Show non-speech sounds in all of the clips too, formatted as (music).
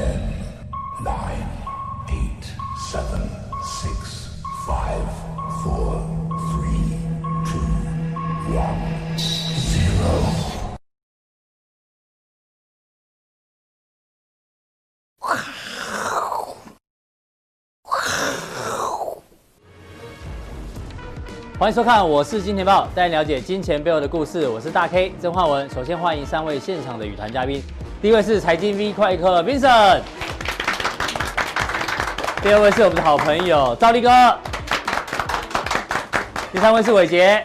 Ten, nine, eight, seven, six, five, four, three, two, one, zero. 欢迎收看，我是金钱豹，带你了解金钱背后的故事。我是大 K 曾焕文。首先欢迎三位现场的与谈嘉宾，第一位是财经 V 快客 Vincent，第二位是我们的好朋友兆立哥，第三位是伟杰。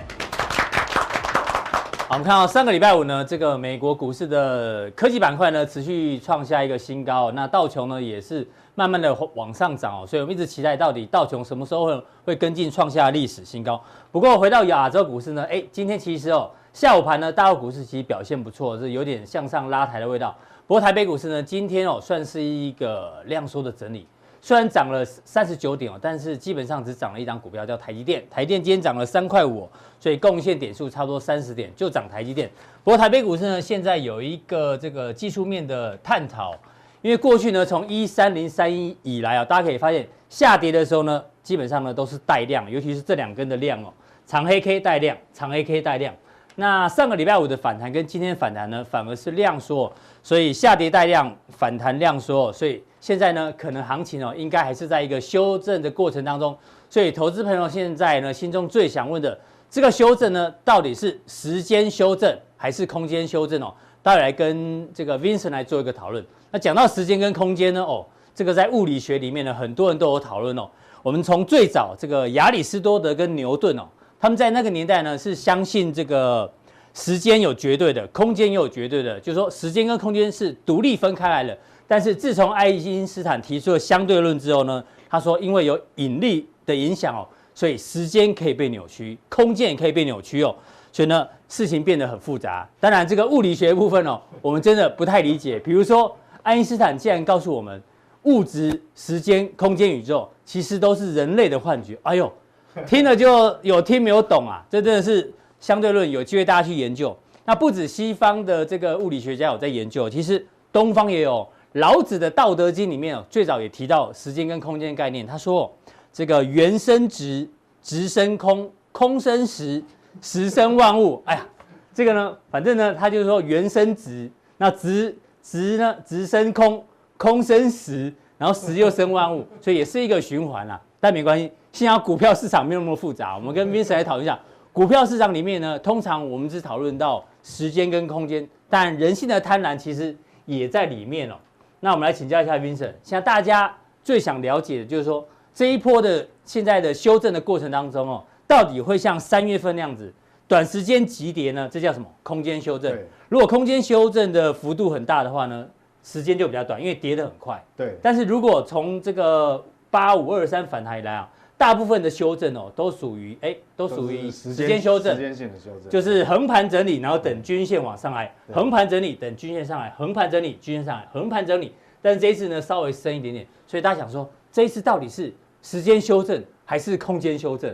好，我们看到上个礼拜五呢，这个美国股市的科技板块呢持续创下一个新高，那道琼呢也是。慢慢的往上涨哦，所以我们一直期待到底道琼什么时候会会跟进创下历史新高。不过回到亚洲股市呢，哎，今天其实哦下午盘呢，大陆股市其实表现不错，是有点向上拉抬的味道。不过台北股市呢，今天哦算是一个量缩的整理，虽然涨了三十九点哦，但是基本上只涨了一张股票叫台积电，台积电今天涨了三块五，所以贡献点数差不多三十点，就涨台积电。不过台北股市呢，现在有一个这个技术面的探讨。因为过去呢，从一三零三一以来啊，大家可以发现下跌的时候呢，基本上呢都是带量，尤其是这两根的量哦，长黑 K 带量，长黑 K 带量。那上个礼拜五的反弹跟今天反弹呢，反而是量缩，所以下跌带量，反弹量缩，所以现在呢，可能行情哦，应该还是在一个修正的过程当中。所以投资朋友现在呢，心中最想问的，这个修正呢，到底是时间修正还是空间修正哦？待会来跟这个 Vincent 来做一个讨论。那讲到时间跟空间呢？哦，这个在物理学里面呢，很多人都有讨论哦。我们从最早这个亚里士多德跟牛顿哦，他们在那个年代呢是相信这个时间有绝对的，空间也有绝对的，就是说时间跟空间是独立分开来的。但是自从爱因斯坦提出了相对论之后呢，他说因为有引力的影响哦，所以时间可以被扭曲，空间也可以被扭曲哦。所以呢，事情变得很复杂。当然，这个物理学部分哦，我们真的不太理解。比如说，爱因斯坦竟然告诉我们，物质、时间、空间、宇宙其实都是人类的幻觉。哎呦，(laughs) 听了就有听没有懂啊！这真的是相对论，有机会大家去研究。那不止西方的这个物理学家有在研究，其实东方也有。老子的《道德经》里面哦，最早也提到时间跟空间概念。他说，这个缘生质，质生空，空生时。时生万物，哎呀，这个呢，反正呢，他就是说缘生质，那质质呢，直生空，空生时，然后时又生万物，所以也是一个循环啦。但没关系，幸好股票市场没有那么复杂。我们跟 Vincent 来讨论一下，股票市场里面呢，通常我们只讨论到时间跟空间，但人性的贪婪其实也在里面哦。那我们来请教一下 Vincent，现在大家最想了解的就是说，这一波的现在的修正的过程当中哦。到底会像三月份那样子短时间急跌呢？这叫什么？空间修正。如果空间修正的幅度很大的话呢，时间就比较短，因为跌得很快。对。但是如果从这个八五二三反弹以来啊，大部分的修正哦，都属于哎，都属于时间修正。时间性的修正。就是横盘整理，然后等均线往上来，横盘整理，等均线上来，横盘整理，均线上来，横盘整理。但是这一次呢，稍微深一点点，所以大家想说，这一次到底是时间修正还是空间修正？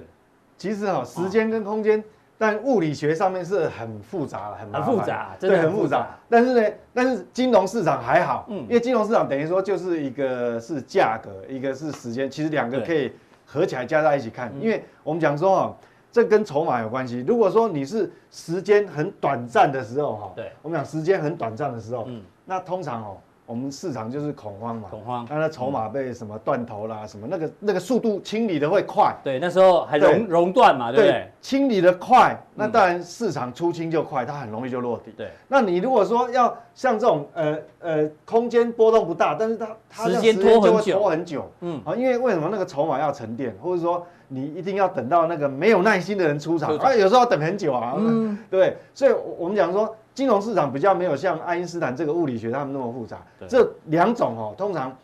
其实哈，时间跟空间，但物理学上面是很复杂的，很很复杂，真的很复杂。但是呢，但是金融市场还好，嗯，因为金融市场等于说就是一个是价格，一个是时间，其实两个可以合起来加在一起看。因为我们讲说哈，这跟筹码有关系。如果说你是时间很短暂的时候哈，对，我们讲时间很短暂的时候，嗯，那通常哦。我们市场就是恐慌嘛，恐慌，那它筹码被什么断头啦，什么那个那个速度清理的会快，对，那时候还熔熔断嘛，对不对？清理的快，那当然市场出清就快，它很容易就落底。对，那你如果说要像这种呃呃空间波动不大，但是它它时间拖很久，拖很久，嗯，啊，因为为什么那个筹码要沉淀，或者说你一定要等到那个没有耐心的人出场，啊，有时候要等很久啊，嗯，对，所以我们讲说。金融市场比较没有像爱因斯坦这个物理学他们那么复杂。这两种哦，通常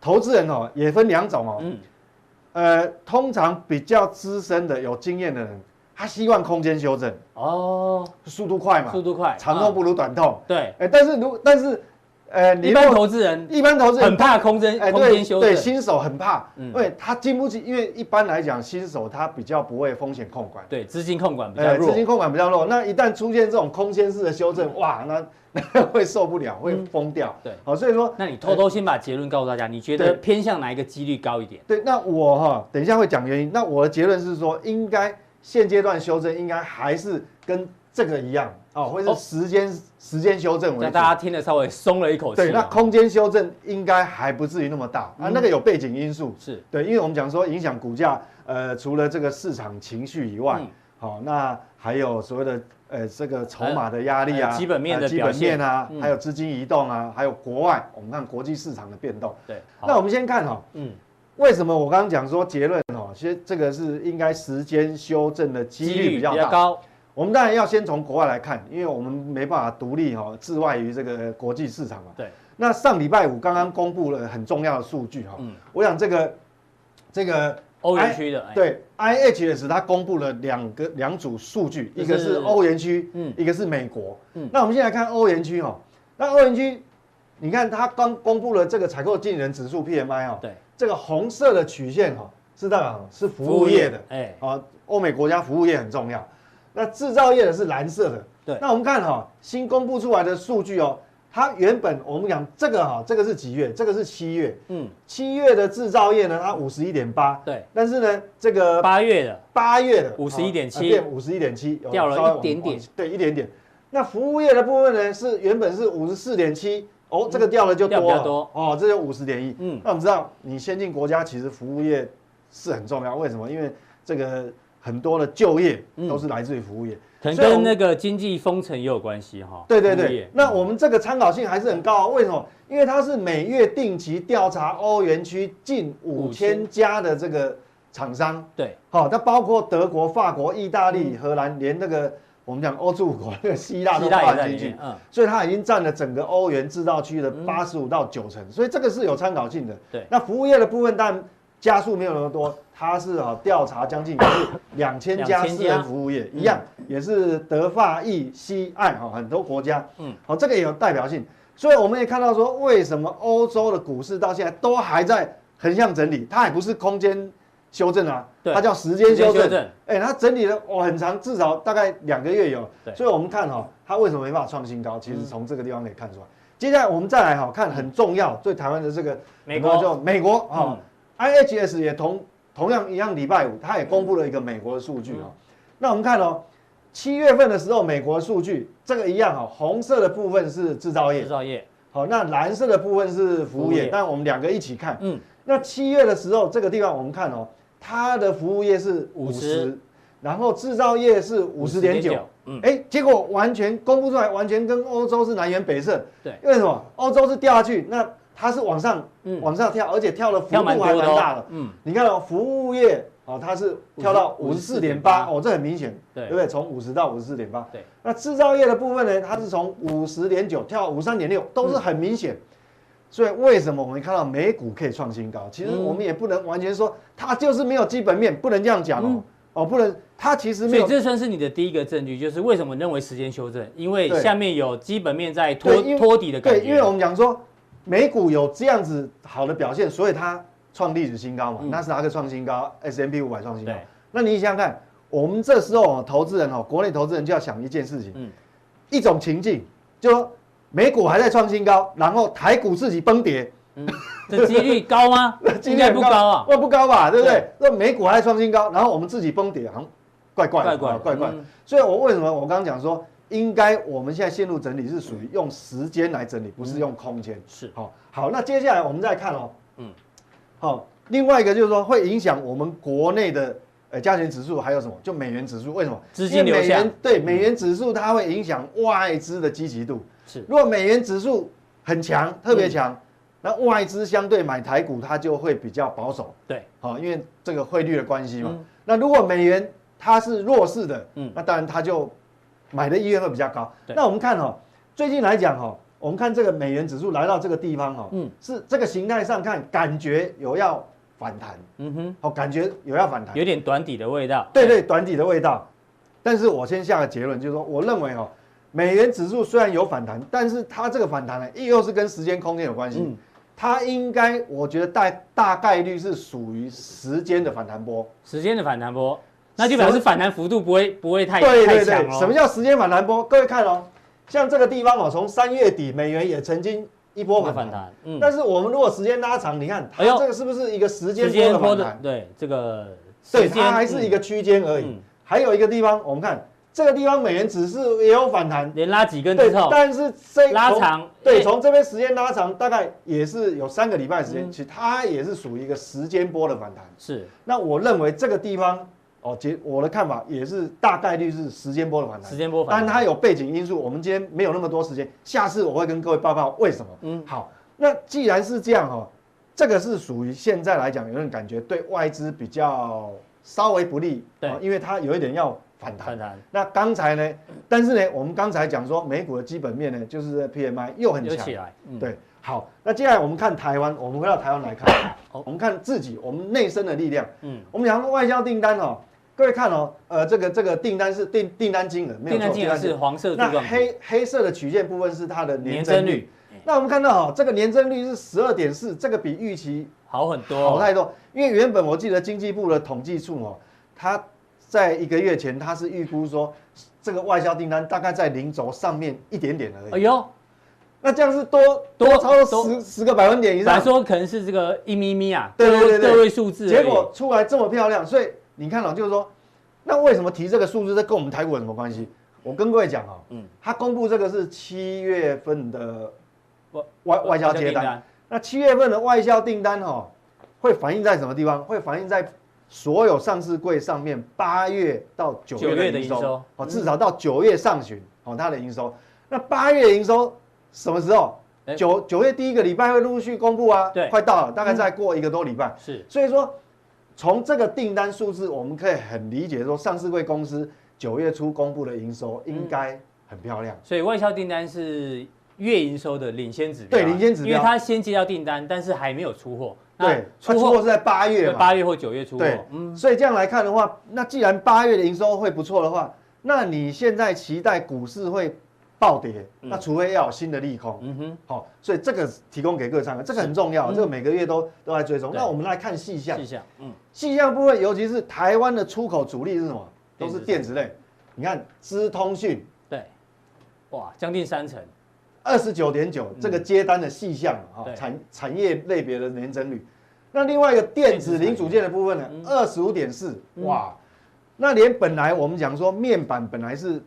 投资人哦也分两种哦。嗯。呃，通常比较资深的、有经验的人，他希望空间修正。哦。速度快嘛。速度快。长痛不如短痛。对。哎，但是如但是，呃，一般投资人一般投资人很怕空间空间修正，对新手很怕，因为他经不起，因为一般来讲新手他比较不会风险控管，对资金控管比较弱，资金控管比较弱。那一旦出现这种空间式的修正，哇，那那会受不了，会疯掉。对，好，所以说，那你偷偷先把结论告诉大家，你觉得偏向哪一个几率高一点？对，那我哈等一下会讲原因。那我的结论是说，应该现阶段修正应该还是跟这个一样。哦，会是时间、哦、时间修正为主，让大家听得稍微松了一口气。对，那空间修正应该还不至于那么大、嗯、啊。那个有背景因素，是。对，因为我们讲说影响股价，呃，除了这个市场情绪以外，好、嗯。哦，那还有所谓的呃这个筹码的压力啊，基本面的基本面啊，还有资金移动啊，还有国外，我们看国际市场的变动。对，那我们先看哈、哦，嗯，为什么我刚刚讲说结论哦，其实这个是应该时间修正的几率比较高。我们当然要先从国外来看，因为我们没办法独立哈，置外于这个国际市场嘛。对。那上礼拜五刚刚公布了很重要的数据哈。嗯。我想这个这个欧元区的对 IHS 它公布了两个两组数据，一个是欧元区，嗯，一个是美国。嗯。那我们先来看欧元区哈。那欧元区，你看它刚公布了这个采购经理人指数 PMI 哈。对。这个红色的曲线哈，是代表是服务业的。哎。啊，欧美国家服务业很重要。那制造业的是蓝色的，对。那我们看哈，新公布出来的数据哦，它原本我们讲这个哈，这个是几月？这个是七月，嗯，七月的制造业呢，它五十一点八，对。但是呢，这个八月的。八月的五十一点七，变五十一点七，掉了一点点，对，一点点。那服务业的部分呢，是原本是五十四点七，哦，这个掉了就多了，多，哦，这就五十点一，嗯。那我们知道，你先进国家其实服务业是很重要，为什么？因为这个很多的就业都是来自于服务业。可能跟那个经济封城也有关系哈。对对对，那我们这个参考性还是很高，为什么？因为它是每月定期调查欧元区近五千家的这个厂商。对，好，它包括德国、法国、意大利、荷兰，连那个我们讲欧洲五国那个希腊都放进去。嗯，所以它已经占了整个欧元制造区的八十五到九成，所以这个是有参考性的。对，那服务业的部分，但家数没有那么多。它是啊，调查将近是两千家私人服务业，一样也是德法意西爱哈很多国家，嗯，好，这个也有代表性，所以我们也看到说，为什么欧洲的股市到现在都还在横向整理，它也不是空间修正啊，它叫时间修正，哎，它整理了哦很长，至少大概两个月有，所以我们看哈，它为什么没办法创新高？其实从这个地方可以看出来。接下来我们再来哈看很重要对台湾的这个美国。就美国啊，IHS 也同。同样一样，礼拜五它也公布了一个美国的数据哦。那我们看哦，七月份的时候，美国的数据这个一样哈，红色的部分是制造业，制造业。好，那蓝色的部分是服务业。但我们两个一起看，嗯，那七月的时候，这个地方我们看哦，它的服务业是五十，然后制造业是五十点九，嗯，哎，结果完全公布出来，完全跟欧洲是南辕北辙。对，为什么？欧洲是掉下去，那。它是往上，往上跳，而且跳的幅度还蛮大的。嗯，你看哦，服务业哦，它是跳到五十四点八，哦，这很明显，对不对？从五十到五十四点八。对。那制造业的部分呢，它是从五十点九跳到五十三点六，都是很明显。所以为什么我们看到美股可以创新高？其实我们也不能完全说它就是没有基本面，不能这样讲哦。哦，不能，它其实没有。所以这算是你的第一个证据，就是为什么认为时间修正？因为下面有基本面在托托底的感觉。对，因为我们讲说。美股有这样子好的表现，所以它创历史新高嘛，纳斯达克创新高，S&P 五百创新高。那你想想看，我们这时候投资人哦，国内投资人就要想一件事情，一种情境，就说美股还在创新高，然后台股自己崩跌，这几率高吗？(laughs) 应该不高啊，不高吧，对不对？那美股还在创新高，然后我们自己崩跌，好像怪怪怪怪怪怪。所以我为什么我刚刚讲说？应该我们现在线路整理是属于用时间来整理，不是用空间。是，好，好，那接下来我们再看哦，嗯，好，另外一个就是说会影响我们国内的呃加权指数，还有什么？就美元指数，为什么？资金流向。对，美元指数它会影响外资的积极度。是，如果美元指数很强，特别强，那外资相对买台股它就会比较保守。对，好，因为这个汇率的关系嘛。那如果美元它是弱势的，嗯，那当然它就。买的意愿会比较高。那我们看哦，最近来讲哈，我们看这个美元指数来到这个地方哈，嗯，是这个形态上看，感觉有要反弹，嗯哼，哦，感觉有要反弹，有点短底的味道。对对，短底的味道。但是我先下个结论，就是说，我认为哈，美元指数虽然有反弹，但是它这个反弹呢，又是跟时间空间有关系。嗯它应该，我觉得大大概率是属于时间的反弹波，时间的反弹波，那就表示反弹幅度不会不会太对对对，哦。什么叫时间反弹波？各位看哦，像这个地方哦，从三月底美元也曾经一波反弹，嗯，但是我们如果时间拉长，你看它这个是不是一个时间波的反弹？对，这个对它还是一个区间而已。嗯、还有一个地方，我们看。这个地方美元指数也有反弹，连拉几根之后，但是这拉长，对，从这边时间拉长，大概也是有三个礼拜时间，其实它也是属于一个时间波的反弹。是，那我认为这个地方哦，结我的看法也是大概率是时间波的反弹。时间波反弹，但它有背景因素，我们今天没有那么多时间，下次我会跟各位报告为什么。嗯，好，那既然是这样哈，这个是属于现在来讲，有点感觉对外资比较稍微不利，对，因为它有一点要。反弹，反弹。那刚才呢？但是呢，我们刚才讲说美股的基本面呢，就是 PMI 又很强起来。嗯、对，好。那接下来我们看台湾，我们回到台湾来看，我们看自己，我们内生的力量。嗯，我们讲外销订单哦，各位看哦，呃，这个这个订单是订订单金额，没有错，订单金额是黄色。那黑黑色的曲线部分是它的年增率。那我们看到哈，这个年增率是十二点四，这个比预期好很多，好太多。因为原本我记得经济部的统计处哦，它。在一个月前，它是预估说，这个外销订单大概在零轴上面一点点而已。哎呦，那这样是多多超过十十个百分点以上。来说可能是这个一咪咪啊，对对对，个位数字。结果出来这么漂亮，所以你看到就是说，那为什么提这个数字？这跟我们台股有什么关系？我跟各位讲啊，嗯，他公布这个是七月份的外外外销接单，那七月份的外销订单哈，会反映在什么地方？会反映在。所有上市柜上面八月到九月的营收，哦，至少到九月上旬，哦，它的营收。那八月营收什么时候？九九月第一个礼拜会陆续公布啊，对，快到了，大概再过一个多礼拜。是，所以说从这个订单数字，我们可以很理解说，上市贵公司九月初公布的营收应该很漂亮。所以外销订单是月营收的领先指标，对，领先指标，因为它先接到订单，但是还没有出货。对，出货是在八月嘛，八月或九月出货。对，嗯，所以这样来看的话，那既然八月的营收会不错的话，那你现在期待股市会暴跌，那除非要有新的利空。嗯哼，好，所以这个提供给各位参考，这个很重要，这个每个月都都来追踪。那我们来看细项，细项，嗯，细项部分，尤其是台湾的出口主力是什么？都是电子类。你看，资通讯，对，哇，将近三成。二十九点九，这个接单的细项啊，产产业类别的年增率。那另外一个电子零组件的部分呢，二十五点四，哇，那连本来我们讲说面板本来是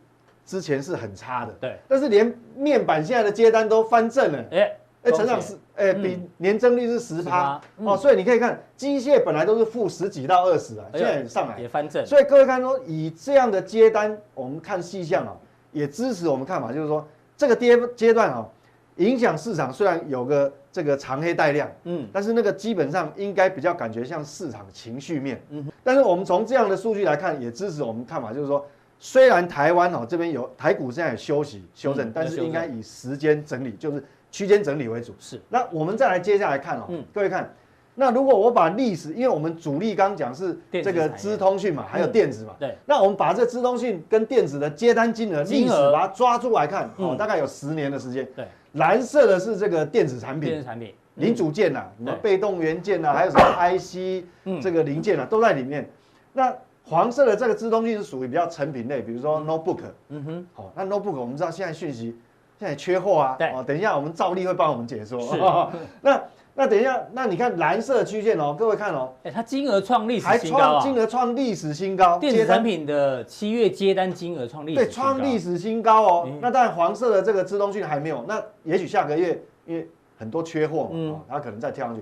之前是很差的，对，但是连面板现在的接单都翻正了，哎哎，成长是哎比年增率是十趴。哦，所以你可以看机械本来都是负十几到二十啊，现在也上来。也翻正，所以各位看说以这样的接单，我们看细项啊，也支持我们看法，就是说。这个跌阶段啊，影响市场虽然有个这个长黑带量，嗯，但是那个基本上应该比较感觉像市场情绪面，嗯，但是我们从这样的数据来看，也支持我们看法，就是说，虽然台湾哦这边有台股现在有休息修正，但是应该以时间整理，就是区间整理为主。是，那我们再来接下来看哦，各位看。那如果我把历史，因为我们主力刚讲是这个资通讯嘛，还有电子嘛，对。那我们把这资通讯跟电子的接单金额历史把它抓出来看，哦，大概有十年的时间。对。蓝色的是这个电子产品，电子产品零组件呐，什么被动元件呐，还有什么 IC 这个零件啊，都在里面。那黄色的这个资通讯是属于比较成品类，比如说 notebook。嗯哼。好，那 notebook 我们知道现在讯息现在缺货啊。对。哦，等一下我们照例会帮我们解说。是。(laughs) 那。那等一下，那你看蓝色曲线哦，各位看哦，哎，它金额创历史新高啊，金额创历史新高，电子产品的七月接单金额创历史对，创历史新高哦。那当然黄色的这个资通讯还没有，那也许下个月因为很多缺货嘛，啊，它可能再跳上去。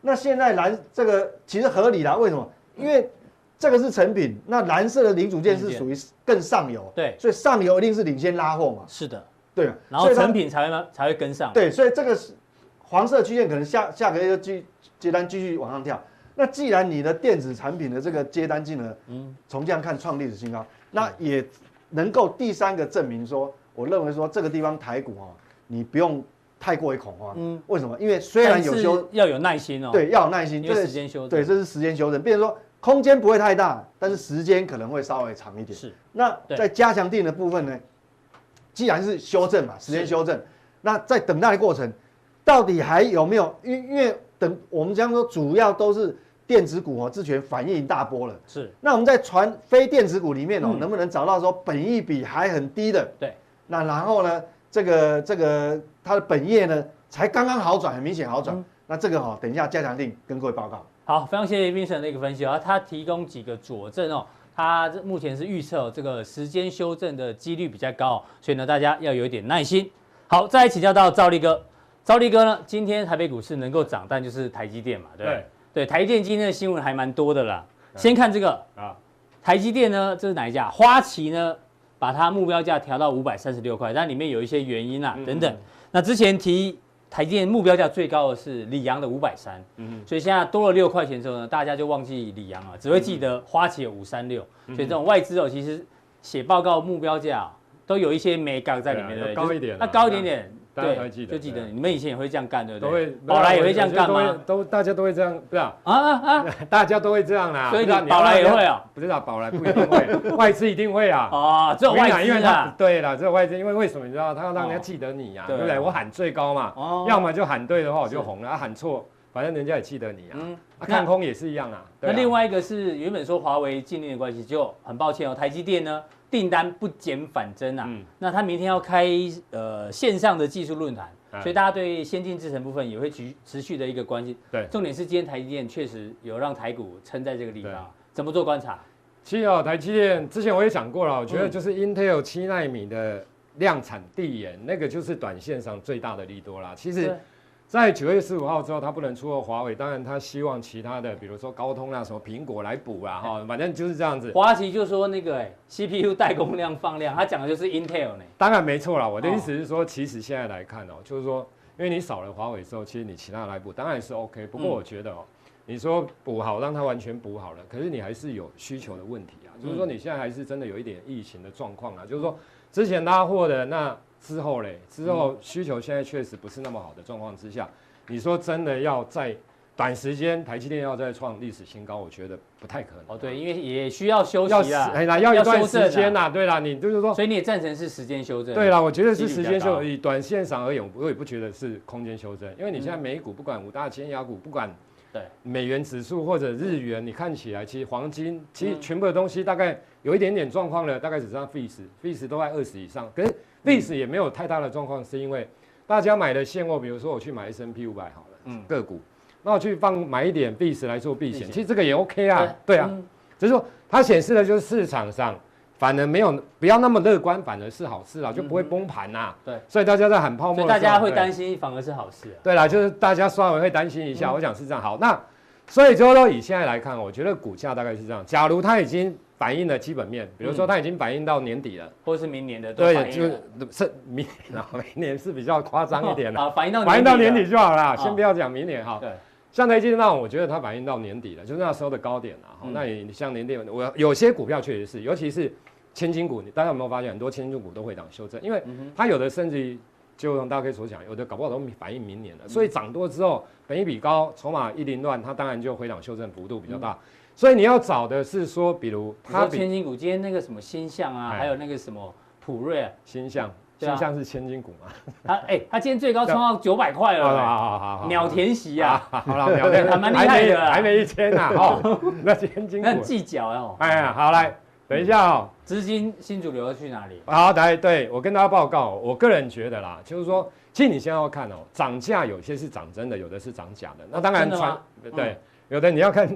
那现在蓝这个其实合理啦，为什么？因为这个是成品，那蓝色的零组件是属于更上游，对，所以上游一定是领先拉货嘛。是的，对，然后成品才会才会跟上。对，所以这个是。黄色曲线可能下下个月就继接单继续往上跳。那既然你的电子产品的这个接单金额，嗯，从这样看创历史新高，那也能够第三个证明说，我认为说这个地方台股啊，你不用太过于恐慌。嗯，为什么？因为虽然有修，要有耐心哦。对，要有耐心，因为时间修正。对，这是时间修正。变成说空间不会太大，但是时间可能会稍微长一点。是。那在加强定的部分呢，既然是修正嘛，时间修正，那在等待的过程，到底还有没有？因因为等我们这样说，主要都是电子股哦，之前反应一大波了。是。那我们在传非电子股里面哦，能不能找到说本益比还很低的？对。那然后呢，这个这个它的本业呢，才刚刚好转，很明显好转。那这个哈，等一下加强定跟各位报告。好，非常谢谢 Vincent 的一个分析啊，他提供几个佐证哦。他目前是预测这个时间修正的几率比较高，所以呢，大家要有一点耐心。好，再来请教到赵力哥，赵力哥呢，今天台北股市能够涨，但就是台积电嘛，对对，对，台积电今天的新闻还蛮多的啦。先看这个啊，台积电呢，这是哪一家？花旗呢，把它目标价调到五百三十六块，但里面有一些原因啊，等等。那之前提。台积电目标价最高的是李阳的五百三，嗯，所以现在多了六块钱之后呢，大家就忘记李阳了，只会记得花旗有五三六，所以这种外资哦，其实写报告目标价都有一些美感在里面，对，高一点，那高一点点。对，就记得你们以前也会这样干，对不对？都会宝来也会这样干吗？都大家都会这样，不是啊啊啊！(laughs) 大家都会这样啦。所以你宝来也会啊？不知道宝来不一定会，外资一定会啊。(laughs) 哦，只有外资啊。对了，只有外资，因为为什么你知道？他要让人家记得你呀，对不对？我喊最高嘛，要么就喊对的话我就红了，啊喊错，反正人家也记得你啊。看空也是一样啊。那另外一个是原本说华为禁令的关系，就很抱歉哦，台积电呢？订单不减反增啊，嗯、那他明天要开呃线上的技术论坛，嗯、所以大家对先进制程部分也会持持续的一个关心。对，重点是今天台积电确实有让台股撑在这个地方，怎么做观察？其实啊，台积电之前我也讲过了，我觉得就是 Intel 七纳米的量产递延，嗯、那个就是短线上最大的利多啦。其实。在九月十五号之后，他不能出货华为，当然他希望其他的，比如说高通啊、什么苹果来补啊，哈，反正就是这样子。华旗就说那个哎，CPU 代工量放量，他讲的就是 Intel 呢。当然没错啦，我的意思是说，其实现在来看哦，就是说，因为你少了华为之后，其实你其他来补当然是 OK。不过我觉得哦，你说补好，让它完全补好了，可是你还是有需求的问题啊，就是说你现在还是真的有一点疫情的状况啊，就是说之前拉货的那。之后嘞，之后需求现在确实不是那么好的状况之下，你说真的要在短时间台积电要再创历史新高，我觉得不太可能。哦，对，因为也需要休息啊，哎，要一段时间呐，对啦，你就是说，所以你也赞成是时间修正？对啦，我觉得是时间修正，以短线上而言，我也不觉得是空间修正，因为你现在美股不管五大尖牙股，不管对。美元指数或者日元，你看起来其实黄金其实全部的东西大概有一点点状况了，大概只剩下 Fees，Fees 都在二十以上，可是。历史也没有太大的状况，是因为大家买的现货，比如说我去买 S&P 五百好了，嗯，个股，那我去放买一点 BIS 来做避险，其实这个也 OK 啊，对。啊，只是说它显示的就是市场上反而没有不要那么乐观，反而是好事啊，就不会崩盘呐，对，所以大家在喊泡沫，大家会担心，反而是好事，对啦，就是大家稍微会担心一下，我想是这样，好，那所以就说以现在来看，我觉得股价大概是这样，假如它已经。反映了基本面，比如说它已经反映到年底了，或是明年的，对，就是明年，明年是比较夸张一点的啊，反映到反映到年底就好了，先不要讲明年哈。对，像台积电那种，我觉得它反映到年底了，就是那时候的高点了。那你像年底，我有些股票确实是，尤其是千金股，大家有没有发现很多千金股都会涨修正？因为它有的甚至就像大家可以所讲，有的搞不好都反映明年了，所以涨多之后，本一比高，筹码一凌乱，它当然就回档修正幅度比较大。所以你要找的是说，比如它千金股，今天那个什么星象啊，还有那个什么普瑞啊，新象，新象是千金股嘛？他哎，他今天最高冲到九百块了，好好好好，秒填席啊，好了，秒填，还蛮厉害的，还没一千呢，(laughs) 哦，那千金股，那计较哦，哎呀，好来，等一下哦，资金新主流要去哪里？好，来，对我跟大家报告，我个人觉得啦，就是说，其实你现在要看哦，涨价有些是涨真的，有的是涨假的，那当然传对，有的你要看。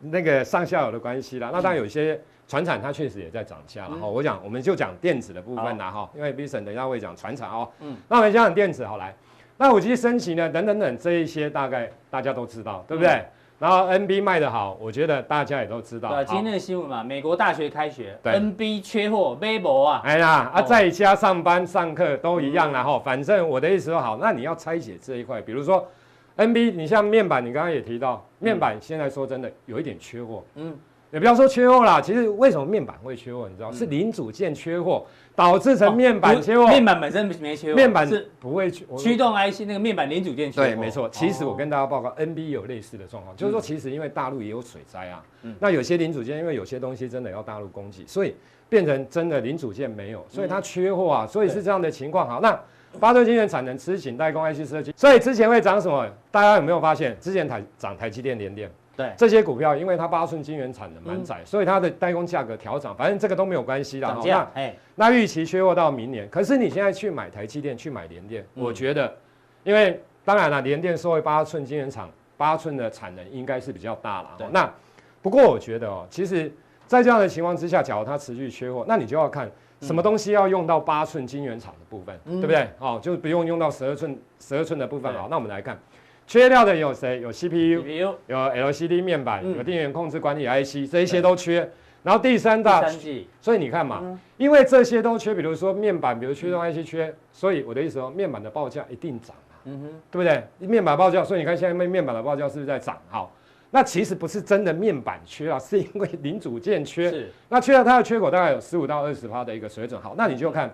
那个上下游的关系啦，那当然有些传产它确实也在涨价了哈。我讲我们就讲电子的部分啦哈，因为 Bison 等一下会讲传产哦。嗯，那我们讲电子好来，那五 G 升级呢，等等等这一些大概大家都知道，对不对？然后 NB 卖得好，我觉得大家也都知道。对，今天的新闻嘛，美国大学开学，NB 缺货，微博啊，哎呀啊，在家上班上课都一样啦哈。反正我的意思说好，那你要拆解这一块，比如说。NB，你像面板，你刚刚也提到，面板现在说真的有一点缺货。嗯，也不要说缺货啦，其实为什么面板会缺货？你知道，是零组件缺货导致成面板缺货。面板本身没缺货，面板是不会驱驱动 IC 那个面板零组件缺货。对，没错。其实我跟大家报告，NB 有类似的状况，就是说，其实因为大陆也有水灾啊，嗯那有些零组件，因为有些东西真的要大陆供给，所以变成真的零组件没有，所以它缺货啊，所以是这样的情况。好，那八寸晶圆产能吃紧代工 IC 设计，所以之前会涨什么？大家有没有发现？之前台涨台积电、联电。对这些股票，因为它八寸晶圆产能蛮窄，嗯、所以它的代工价格调涨，反正这个都没有关系啦。涨价，哎，那预期缺货到明年，可是你现在去买台积电，去买联电，嗯、我觉得，因为当然了，联电作为八寸晶圆厂，八寸的产能应该是比较大了。对那不过我觉得哦，其实，在这样的情况之下，假如它持续缺货，那你就要看什么东西要用到八寸晶圆厂的部分，嗯、对不对？哦，就不用用到十二寸十二寸的部分。好，那我们来看。缺料的有谁？有 CPU，有 LCD 面板，有电源控制管理 IC，这一些都缺。然后第三大，所以你看嘛，因为这些都缺，比如说面板，比如驱动 IC 缺，所以我的意思说，面板的报价一定涨啊，嗯哼，对不对？面板报价，所以你看现在面面板的报价是不是在涨？好，那其实不是真的面板缺啊，(laughs) 是因为零组件缺。是，那缺了它的缺口大概有十五到二十趴的一个水准。好，那你就看。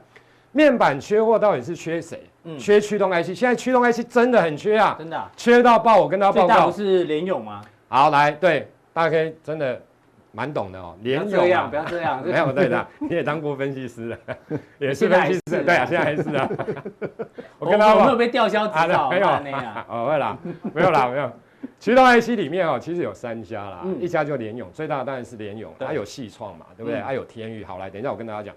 面板缺货到底是缺谁？嗯，缺驱动 IC。现在驱动 IC 真的很缺啊，真的、啊、缺到爆。我跟大家报告，不是联咏吗？好，来，对，大家可以真的蛮懂的哦。联咏、啊，不要这样，(laughs) 没有对的，你也当过分析师了，(laughs) 也是分析师，对啊，现在还是啊。我跟他有没有被吊销执照？没有哦，会啦，没有啦，没有。驱动 IC 里面哦，其实有三家啦，一家就联咏，最大的当然是联咏，它有矽创嘛，对不对？还有天宇。好，来，等一下我跟大家讲。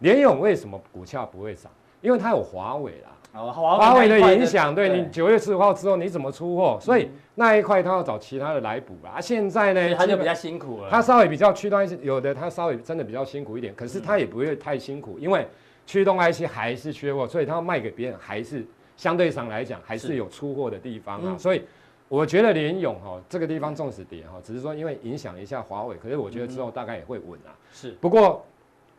联咏为什么股价不会涨？因为它有华为啦，哦，华为的影响，对你九月十五号之后你怎么出货？所以那一块它要找其他的来补啊。现在呢，它就比较辛苦了。它稍微比较驱动 IC，有的它稍微真的比较辛苦一点，可是它也不会太辛苦，因为驱动 IC 还是缺货，所以它要卖给别人还是相对上来讲还是有出货的地方啊。所以我觉得联咏哈这个地方纵使跌哈，只是说因为影响一下华为，可是我觉得之后大概也会稳啊。是，不过。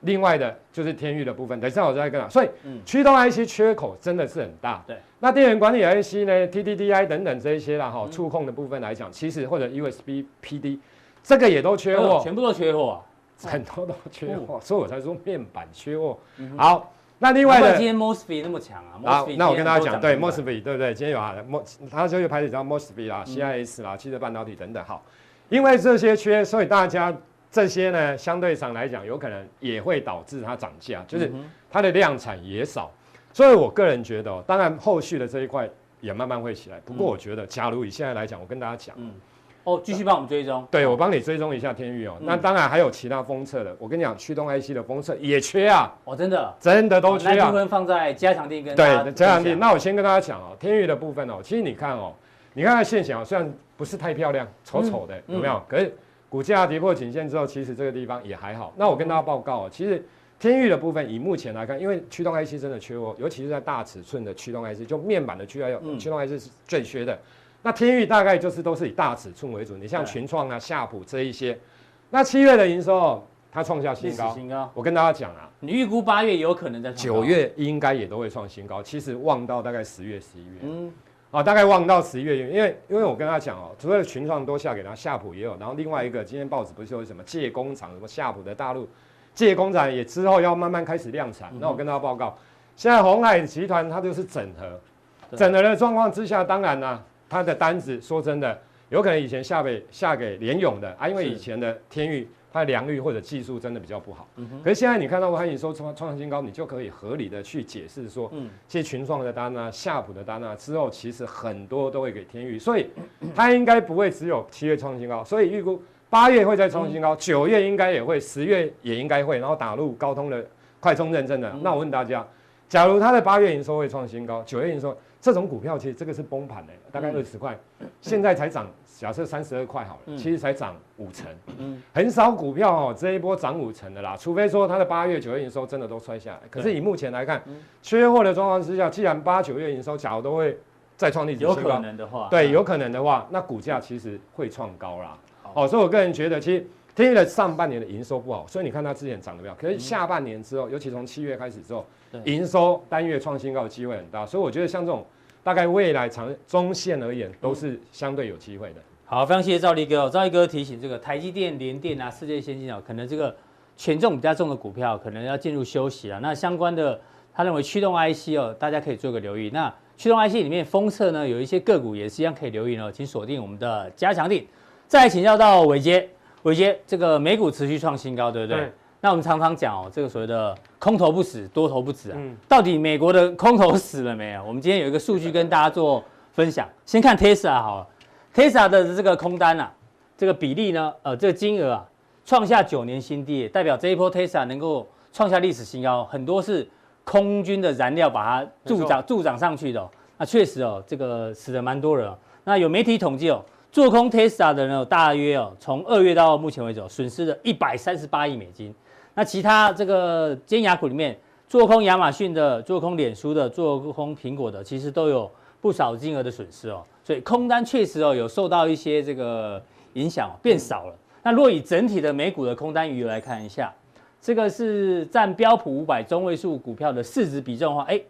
另外的就是天域的部分，等一下我再跟你讲。所以驱动 IC 缺口真的是很大。对，那电源管理 IC 呢？TDDI 等等这一些啦，哈，触控的部分来讲，其实或者 USB PD，这个也都缺货，全部都缺货，很多都缺货，所以我才说面板缺货。好，那另外的今天 MOSFET 那么强啊？好，那我跟大家讲，对 MOSFET 对不对？今天有啊，MOS，它就又开始叫 MOSFET 啦，CIS 啦，汽车半导体等等。好，因为这些缺，所以大家。这些呢，相对上来讲，有可能也会导致它涨价，就是它的量产也少。所以我个人觉得，当然后续的这一块也慢慢会起来。不过我觉得，假如以现在来讲，我跟大家讲，嗯，哦，继续帮我们追踪。对，我帮你追踪一下天域哦。那当然还有其他封测的，我跟你讲，驱动 IC 的封测也缺啊。哦，真的，真的都缺啊。部分放在加强錠跟对加强錠。那我先跟大家讲哦，天域的部分哦，其实你看哦，你看它线型啊，虽然不是太漂亮，丑丑的，有没有？可是。股价跌破颈线之后，其实这个地方也还好。那我跟大家报告哦，其实天域的部分，以目前来看，因为驱动 IC 真的缺货，尤其是在大尺寸的驱动 IC，就面板的驱动驱动 IC 是最缺的。那天域大概就是都是以大尺寸为主，你像群创啊、夏普这一些。那七月的营收，它创下新高。新高。我跟大家讲啊，你预估八月有可能在九月应该也都会创新高，其实望到大概十月、十一月。嗯。啊，大概望到十一月，因为因为我跟他讲哦，除了群创都下给他，夏普也有，然后另外一个今天报纸不是说什么借工厂，什么夏普的大陆借工厂也之后要慢慢开始量产，那我跟大家报告，现在鸿海集团它就是整合，整合的状况之下，当然呢，它的单子说真的，有可能以前下给下给联勇的啊，因为以前的天域。它的良率或者技术真的比较不好，嗯、可是现在你看到我跟你说创创新高，你就可以合理的去解释说，嗯，这些群创的单啊、夏普的单啊之后，其实很多都会给天钰，所以它应该不会只有七月创新高，所以预估八月会再创新高，九、嗯、月应该也会，十月也应该会，然后打入高通的快充认证的。嗯、那我问大家，假如它的八月营收会创新高，九月营收这种股票其实这个是崩盘的，大概二十块，嗯、现在才涨。假设三十二块好了，其实才涨五成，嗯，很少股票哦，这一波涨五成的啦，除非说它的八月、九月营收真的都摔下来。可是以目前来看，缺货的状况之下，既然八九月营收假如都会再创历史新高，有可能的话，对，有可能的话，那股价其实会创高啦。哦，所以我个人觉得，其实天钰的上半年的营收不好，所以你看它之前涨得比较，可是下半年之后，尤其从七月开始之后，营收单月创新高的机会很大，所以我觉得像这种大概未来长中线而言都是相对有机会的。好，非常谢谢赵力哥。赵力哥提醒，这个台积电、联电啊，世界先进哦，可能这个权重比较重的股票，可能要进入休息了。那相关的，他认为驱动 IC 哦，大家可以做个留意。那驱动 IC 里面封测呢，有一些个股也是一样可以留意哦，请锁定我们的加强定。再来请教到伟捷，伟捷这个美股持续创新高，对不对？对。那我们常常讲哦，这个所谓的空头不死，多头不止啊。嗯。到底美国的空头死了没有？我们今天有一个数据跟大家做分享。先看 Tesla 好了。Tesla 的这个空单啊，这个比例呢，呃，这个金额啊，创下九年新低，代表这一波 Tesla 能够创下历史新高，很多是空军的燃料把它助长助长上去的、哦。那确实哦，这个死了蛮多人、哦。那有媒体统计哦，做空 Tesla 的人有大约哦，从二月到目前为止、哦，损失了一百三十八亿美金。那其他这个尖牙股里面，做空亚马逊的、做空脸书的、做空苹果的，其实都有不少金额的损失哦。所以空单确实哦有受到一些这个影响，变少了。那若以整体的美股的空单余额来看一下，这个是占标普五百中位数股票的市值比重的话，哎，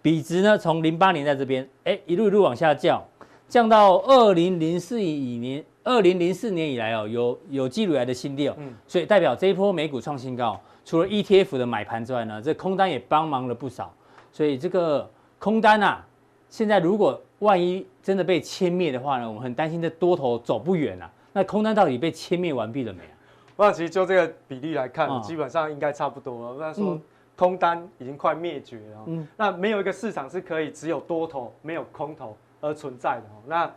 比值呢从零八年在这边，哎一路一路往下降，降到二零零四以年二零零四年以来哦有有记录以来的新低哦。所以代表这一波美股创新高，除了 ETF 的买盘之外呢，这空单也帮忙了不少。所以这个空单啊，现在如果万一真的被歼灭的话呢？我们很担心这多头走不远啊。那空单到底被歼灭完毕了没有？我想其实就这个比例来看，嗯、基本上应该差不多了。那说空单已经快灭绝了。嗯。那没有一个市场是可以只有多头没有空头而存在的。那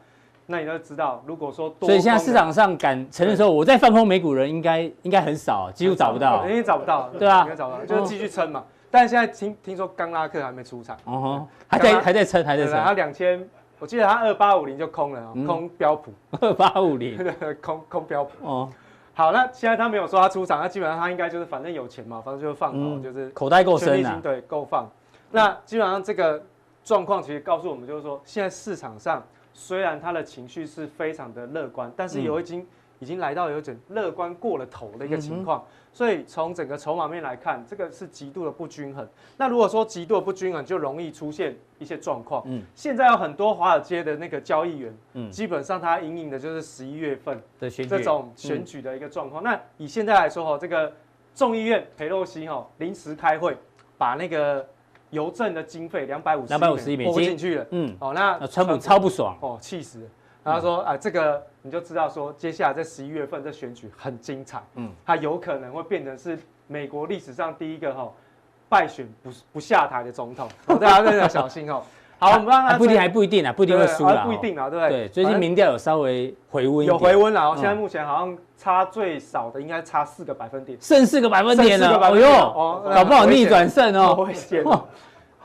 那你要知道，如果说多所以现在市场上敢承认说我在放空美股人应该应该很少，几乎找不到。找不到。对啊。应该找不到，就是继续撑嘛。但现在听听说刚拉克还没出场。哦吼。还在还在撑还在撑。他两千。我记得他二八五零就空了，空标普 (laughs) 二八五零，(laughs) 空空标普哦。好，那现在他没有说他出场，那基本上他应该就是反正有钱嘛，反正就放哦，就是口袋够深啊，对，够放。那基本上这个状况其实告诉我们，就是说现在市场上虽然他的情绪是非常的乐观，但是有已经已经来到有点乐观过了头的一个情况。所以从整个筹码面来看，这个是极度的不均衡。那如果说极度的不均衡，就容易出现一些状况。嗯，现在有很多华尔街的那个交易员，嗯，基本上他隐隐的就是十一月份的这种选举的一个状况。那以现在来说哈，这个众议院裴洛西哈临时开会，把那个邮政的经费两百五十两百五十亿美金拨进去了。嗯，哦，那川普超不爽哦，气死了。他说啊，这个你就知道说，接下来在十一月份这选举很精彩，嗯，他有可能会变成是美国历史上第一个哈败选不不下台的总统，大家真的要小心哦。好，我们让他不一定还不一定啊，不一定会输了，不一定啊，对不对？对，最近民调有稍微回温，有回温了哦。现在目前好像差最少的应该差四个百分点，剩四个百分点了，哎呦，搞不好逆转胜哦，危险。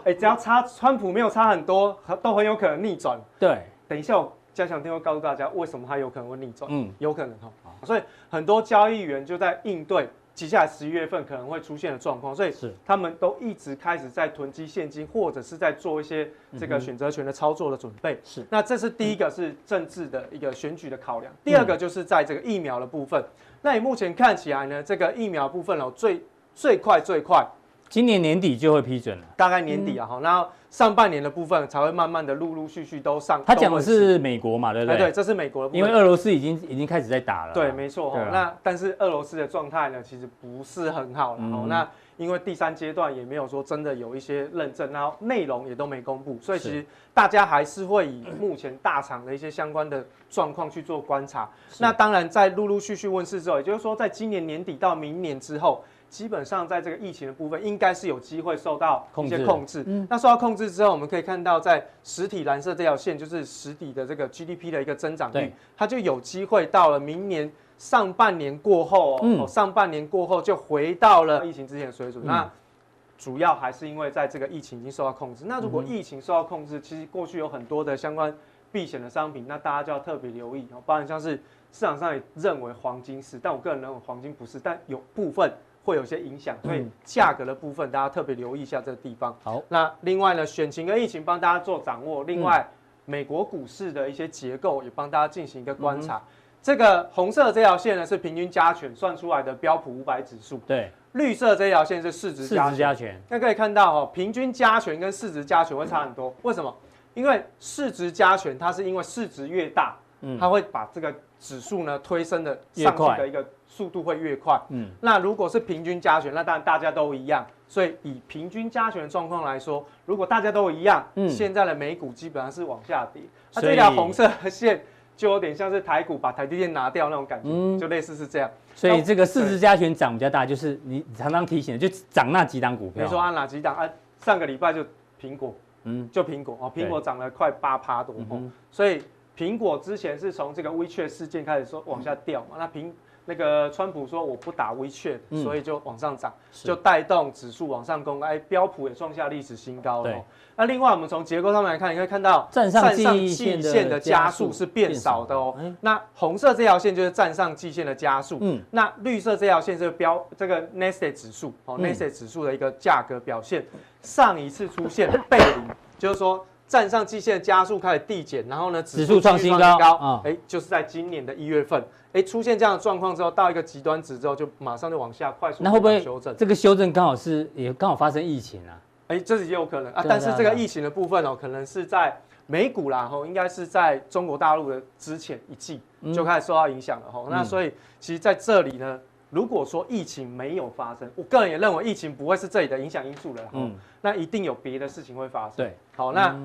哎，只要差川普没有差很多，都很有可能逆转。对，等一下我。加强錠会告诉大家为什么他有可能会逆转，嗯，有可能哈，所以很多交易员就在应对接下来十一月份可能会出现的状况，所以是他们都一直开始在囤积现金，或者是在做一些这个选择权的操作的准备。是，那这是第一个是政治的一个选举的考量，第二个就是在这个疫苗的部分。那你目前看起来呢，这个疫苗部分哦，最最快最快。今年年底就会批准了，大概年底啊，哈、嗯，然后上半年的部分才会慢慢的陆陆续续都上。他讲的是美国嘛，对不对？对，这是美国的部分，因为俄罗斯已经已经开始在打了。对，没错哈。啊、那但是俄罗斯的状态呢，其实不是很好了。嗯、那因为第三阶段也没有说真的有一些认证，然后内容也都没公布，所以其实大家还是会以目前大厂的一些相关的状况去做观察。那当然，在陆陆续续问世之后，也就是说，在今年年底到明年之后。基本上在这个疫情的部分，应该是有机会受到一些控制。嗯，那受到控制之后，我们可以看到，在实体蓝色这条线，就是实体的这个 GDP 的一个增长率，它就有机会到了明年上半年过后哦，嗯、上半年过后就回到了疫情之前的水准。嗯、那主要还是因为在这个疫情已经受到控制。那如果疫情受到控制，其实过去有很多的相关避险的商品，那大家就要特别留意哦。包含像是市场上也认为黄金是，但我个人认为黄金不是，但有部分。会有些影响，所以价格的部分大家特别留意一下这个地方。好，那另外呢，选情跟疫情帮大家做掌握。另外，美国股市的一些结构也帮大家进行一个观察。这个红色这条线呢是平均加权算出来的标普五百指数。对，绿色这条线是市值加权。那可以看到哦，平均加权跟市值加权会差很多。为什么？因为市值加权它是因为市值越大，嗯，它会把这个指数呢推升的上去的一个速度会越快。嗯，那如果是平均加权，那当然大家都一样。所以以平均加权的状况来说，如果大家都一样，嗯，现在的美股基本上是往下跌。那这条红色的线就有点像是台股把台积电拿掉那种感觉，嗯，就类似是这样。所以这个市值加权涨比较大，就是你常常提醒的，就涨那几档股票。你说按哪几档？啊，上个礼拜就苹果，嗯，就苹果哦，苹果涨了快八趴多，嗯，所以苹果之前是从这个 WeChat 事件开始说往下掉嘛，那苹。那个川普说我不打 WeChat，所以就往上涨，就带动指数往上攻。哎，标普也创下历史新高了。那另外我们从结构上面来看，你可以看到站上季线的加速是变少的哦。那红色这条线就是站上季线的加速。嗯。那绿色这条线是标这个 Nasdaq 指数哦，Nasdaq 指数的一个价格表现。上一次出现背离，就是说站上季线的加速开始递减，然后呢指数创新高。哎，就是在今年的一月份。哎，出现这样的状况之后，到一个极端值之后，就马上就往下快速。那会不会修正这个修正刚好是也刚好发生疫情啊？哎，这是也有可能啊。但是这个疫情的部分哦，可能是在美股啦，吼，应该是在中国大陆的之前一季就开始受到影响了，吼。那所以其实在这里呢，如果说疫情没有发生，我个人也认为疫情不会是这里的影响因素了，嗯，那一定有别的事情会发生。对，好，那。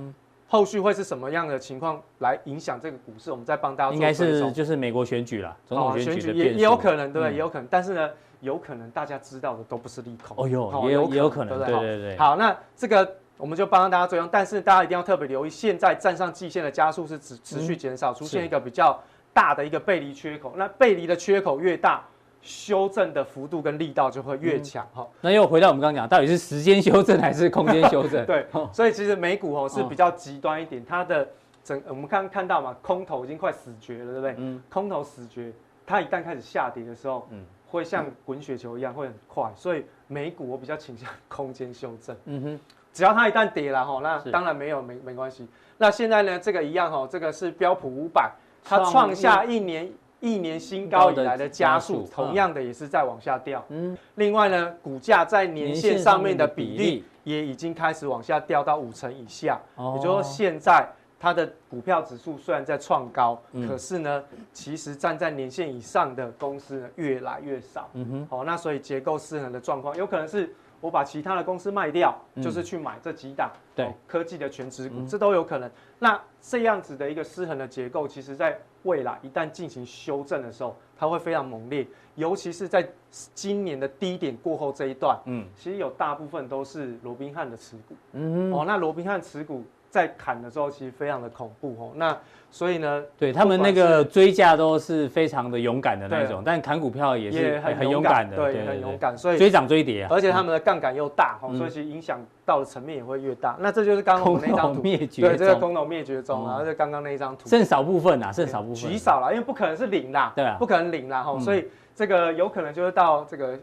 后续会是什么样的情况来影响这个股市？我们再帮大家做。应该是就是美国选举了，总统选举也也有可能，对不对？也有可能，但是呢，有可能大家知道的都不是利空。哦哟，也有也有可能，对对对。好，那这个我们就帮大家追踪，但是大家一定要特别留意，现在站上季线的加速是持持续减少，出现一个比较大的一个背离缺口。那背离的缺口越大。修正的幅度跟力道就会越强哈、嗯。那又回到我们刚刚讲，到底是时间修正还是空间修正？(laughs) 对，所以其实美股哦是比较极端一点，它的整我们刚看到嘛，空头已经快死绝了，对不对？嗯。空头死绝，它一旦开始下跌的时候，嗯，会像滚雪球一样会很快。所以美股我比较倾向空间修正。嗯哼。只要它一旦跌了哈，那当然没有没没关系。那现在呢，这个一样哈，这个是标普五百，它创下一年。一年新高以来的加速，同样的也是在往下掉。嗯，另外呢，股价在年线上面的比例也已经开始往下掉到五成以下。也就是说，现在它的股票指数虽然在创高，可是呢，其实站在年线以上的公司呢越来越少。嗯哼，好，那所以结构失衡的状况，有可能是我把其他的公司卖掉，就是去买这几档对。科技的全值股，这都有可能。那这样子的一个失衡的结构，其实在未来一旦进行修正的时候，它会非常猛烈，尤其是在今年的低点过后这一段，嗯，其实有大部分都是罗宾汉的持股，嗯，哦，那罗宾汉持股在砍的时候，其实非常的恐怖哦，那。所以呢，对他们那个追价都是非常的勇敢的那种，但砍股票也是很勇敢的，对，很勇敢。所以追涨追跌啊，而且他们的杠杆又大，所以其实影响到的层面也会越大。那这就是刚刚我们那张图，对，这个空头灭绝中然后就刚刚那一张图，剩少部分啊，剩少部分，极少了，因为不可能是零啦，对啊，不可能零啦哈，所以这个有可能就是到这个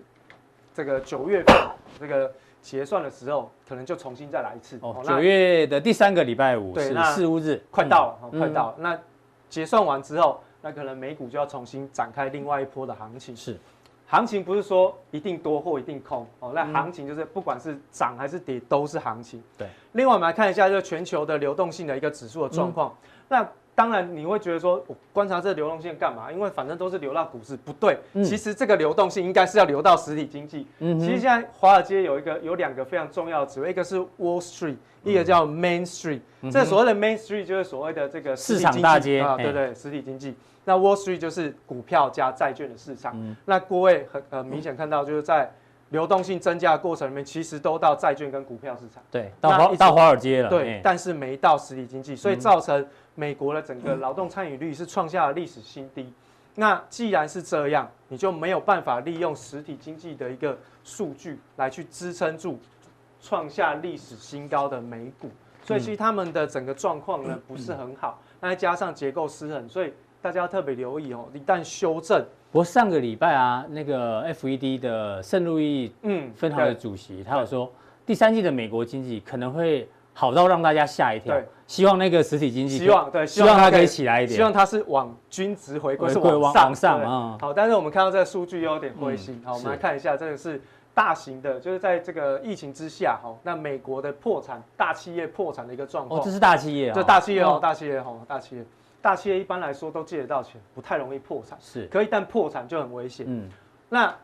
这个九月份这个。结算的时候，可能就重新再来一次。哦，九月的第三个礼拜五是四五日，快到了，快到了。那结算完之后，那可能美股就要重新展开另外一波的行情。是，行情不是说一定多或一定空哦，那行情就是不管是涨还是跌都是行情。对。另外我们来看一下，就全球的流动性的一个指数的状况。那当然，你会觉得说，我观察这流动性干嘛？因为反正都是流到股市，不对。嗯、其实这个流动性应该是要流到实体经济。嗯，其实现在华尔街有一个有两个非常重要的职位，一个是 Wall Street，一个叫 Main Street。嗯、这所谓的 Main Street 就是所谓的这个市场大街啊，对对，实体经济。那 Wall Street 就是股票加债券的市场。嗯、那各位很呃明显看到，就是在流动性增加的过程里面，其实都到债券跟股票市场。对，到华到华尔街了。对，但是没到实体经济，所以造成。美国的整个劳动参与率是创下了历史新低。那既然是这样，你就没有办法利用实体经济的一个数据来去支撑住创下历史新高的美股。所以其实他们的整个状况呢不是很好。那再加上结构失衡，所以大家要特别留意哦。一旦修正，不过上个礼拜啊，那个 FED 的圣路易嗯分行的主席，他有说第三季的美国经济可能会。好到让大家吓一跳。对，希望那个实体经济，希望对，希望它可以起来一点，希望它是往均值回归，是往上啊。好，但是我们看到这个数据又有点灰心。好，我们来看一下，这个是大型的，就是在这个疫情之下，哈，那美国的破产大企业破产的一个状况。哦，这是大企业啊，这大企业哦，大企业哦，大企业。大企业一般来说都借得到钱，不太容易破产。是，可一旦破产就很危险。嗯，那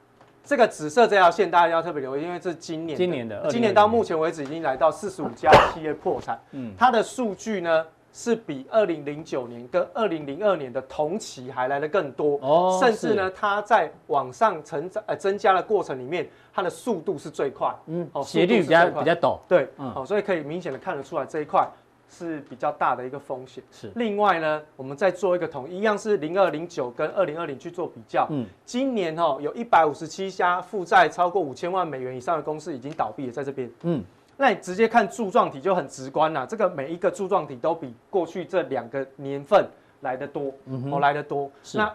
这个紫色这条线大家要特别留意，因为这是今年今年的，今年到目前为止已经来到四十五家企业破产。嗯，它的数据呢是比二零零九年跟二零零二年的同期还来得更多。哦，甚至呢，它在往上成长呃增加的过程里面，它的速度是最快。嗯，哦，斜率比较比较陡。对，嗯，好，所以可以明显的看得出来这一块。是比较大的一个风险。是，另外呢，我们再做一个统一，一样是零二零九跟二零二零去做比较。嗯，今年哦，有一百五十七家负债超过五千万美元以上的公司已经倒闭了，在这边。嗯，那你直接看柱状体就很直观啦，这个每一个柱状体都比过去这两个年份来的多，嗯，哦，来的多。是。那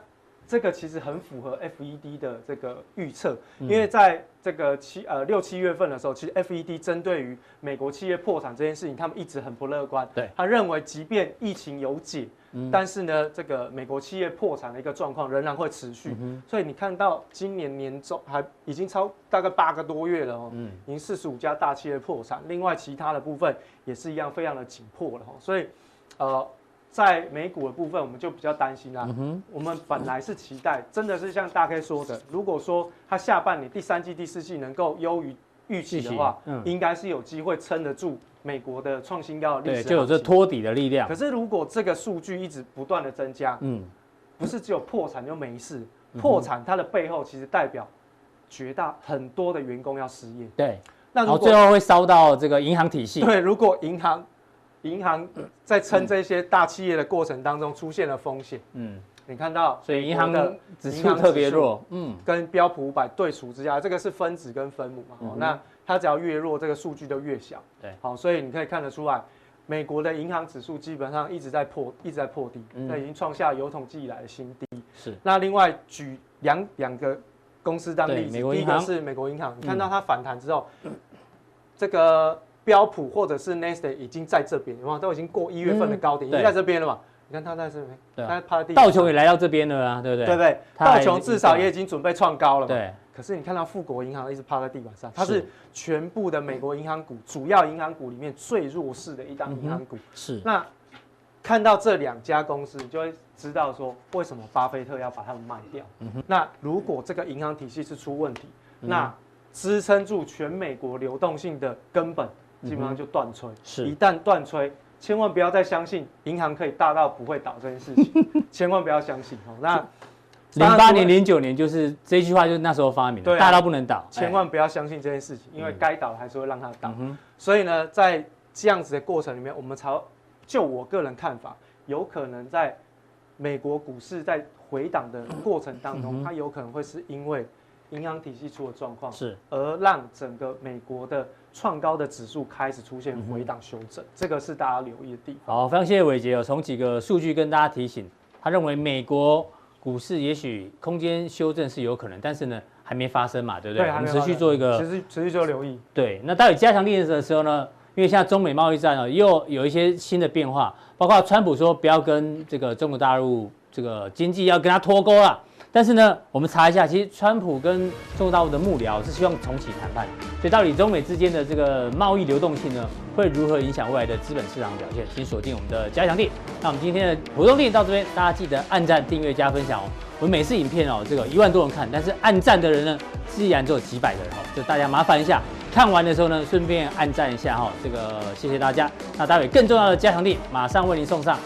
这个其实很符合 FED 的这个预测，因为在这个七呃六七月份的时候，其实 FED 针对于美国企业破产这件事情，他们一直很不乐观。对，他认为即便疫情有解，嗯、但是呢，这个美国企业破产的一个状况仍然会持续。嗯、所以你看到今年年中还已经超大概八个多月了哦，嗯，已经四十五家大企业破产，另外其他的部分也是一样非常的紧迫了。所以，呃。在美股的部分，我们就比较担心啦。嗯、我们本来是期待，真的是像大 K 说的，如果说它下半年第三季、第四季能够优于预期的话，嗯、应该是有机会撑得住美国的创新高的历史，就有这托底的力量。可是如果这个数据一直不断的增加，嗯，不是只有破产就没事，破产它的背后其实代表绝大很多的员工要失业。对，那最后会烧到这个银行体系。对，如果银行。银行在撑这些大企业的过程当中出现了风险，嗯，你看到，所以银行的指数特别弱，嗯，跟标普五百对除之下，这个是分子跟分母嘛，哦，那它只要越弱，这个数据就越小，对，好，所以你可以看得出来，美国的银行指数基本上一直在破，一直在破底，那已经创下有统计以来的新低，是。那另外举两两个公司当例子，第一个是美国银行，你看到它反弹之后，这个。标普或者是 Nasdaq 已经在这边，哇，都已经过一月份的高点，已经在这边了嘛？你看它在这边，它趴在地。道琼也来到这边了啊，对不对？对不对？道琼至少也已经准备创高了嘛。对。可是你看到富国银行一直趴在地板上，它是全部的美国银行股主要银行股里面最弱势的一档银行股。是。那看到这两家公司，你就会知道说为什么巴菲特要把它们卖掉。嗯那如果这个银行体系是出问题，那支撑住全美国流动性的根本。基本上就断吹，是一旦断吹，千万不要再相信银行可以大到不会倒这件事情，(laughs) 千万不要相信哦。那零八年、零九年就是这句话，就是那时候发明的，大到不能倒，千万不要相信这件事情，因为该倒还是会让它倒。所以呢，在这样子的过程里面，我们才就我个人看法，有可能在美国股市在回档的过程当中，它有可能会是因为银行体系出了状况，是而让整个美国的。创高的指数开始出现回档修正，这个是大家留意的地方。好，非常谢谢伟杰哦，从几个数据跟大家提醒，他认为美国股市也许空间修正是有可能，但是呢还没发生嘛，对不对？对，我们持续做一个持续持续做留意。对，那到底加强定的时候呢？因为现在中美贸易战哦，又有一些新的变化，包括川普说不要跟这个中国大陆这个经济要跟他脱钩了。但是呢，我们查一下，其实川普跟中国大陆的幕僚是希望重启谈判，所以到底中美之间的这个贸易流动性呢，会如何影响未来的资本市场表现？请锁定我们的加强錠。那我们今天的活动錠到这边，大家记得按赞、订阅、加分享哦。我们每次影片哦，这个一万多人看，但是按赞的人呢，自然只有几百个人哦，就大家麻烦一下，看完的时候呢，顺便按赞一下哈。这个谢谢大家。那待会更重要的加强錠马上为您送上。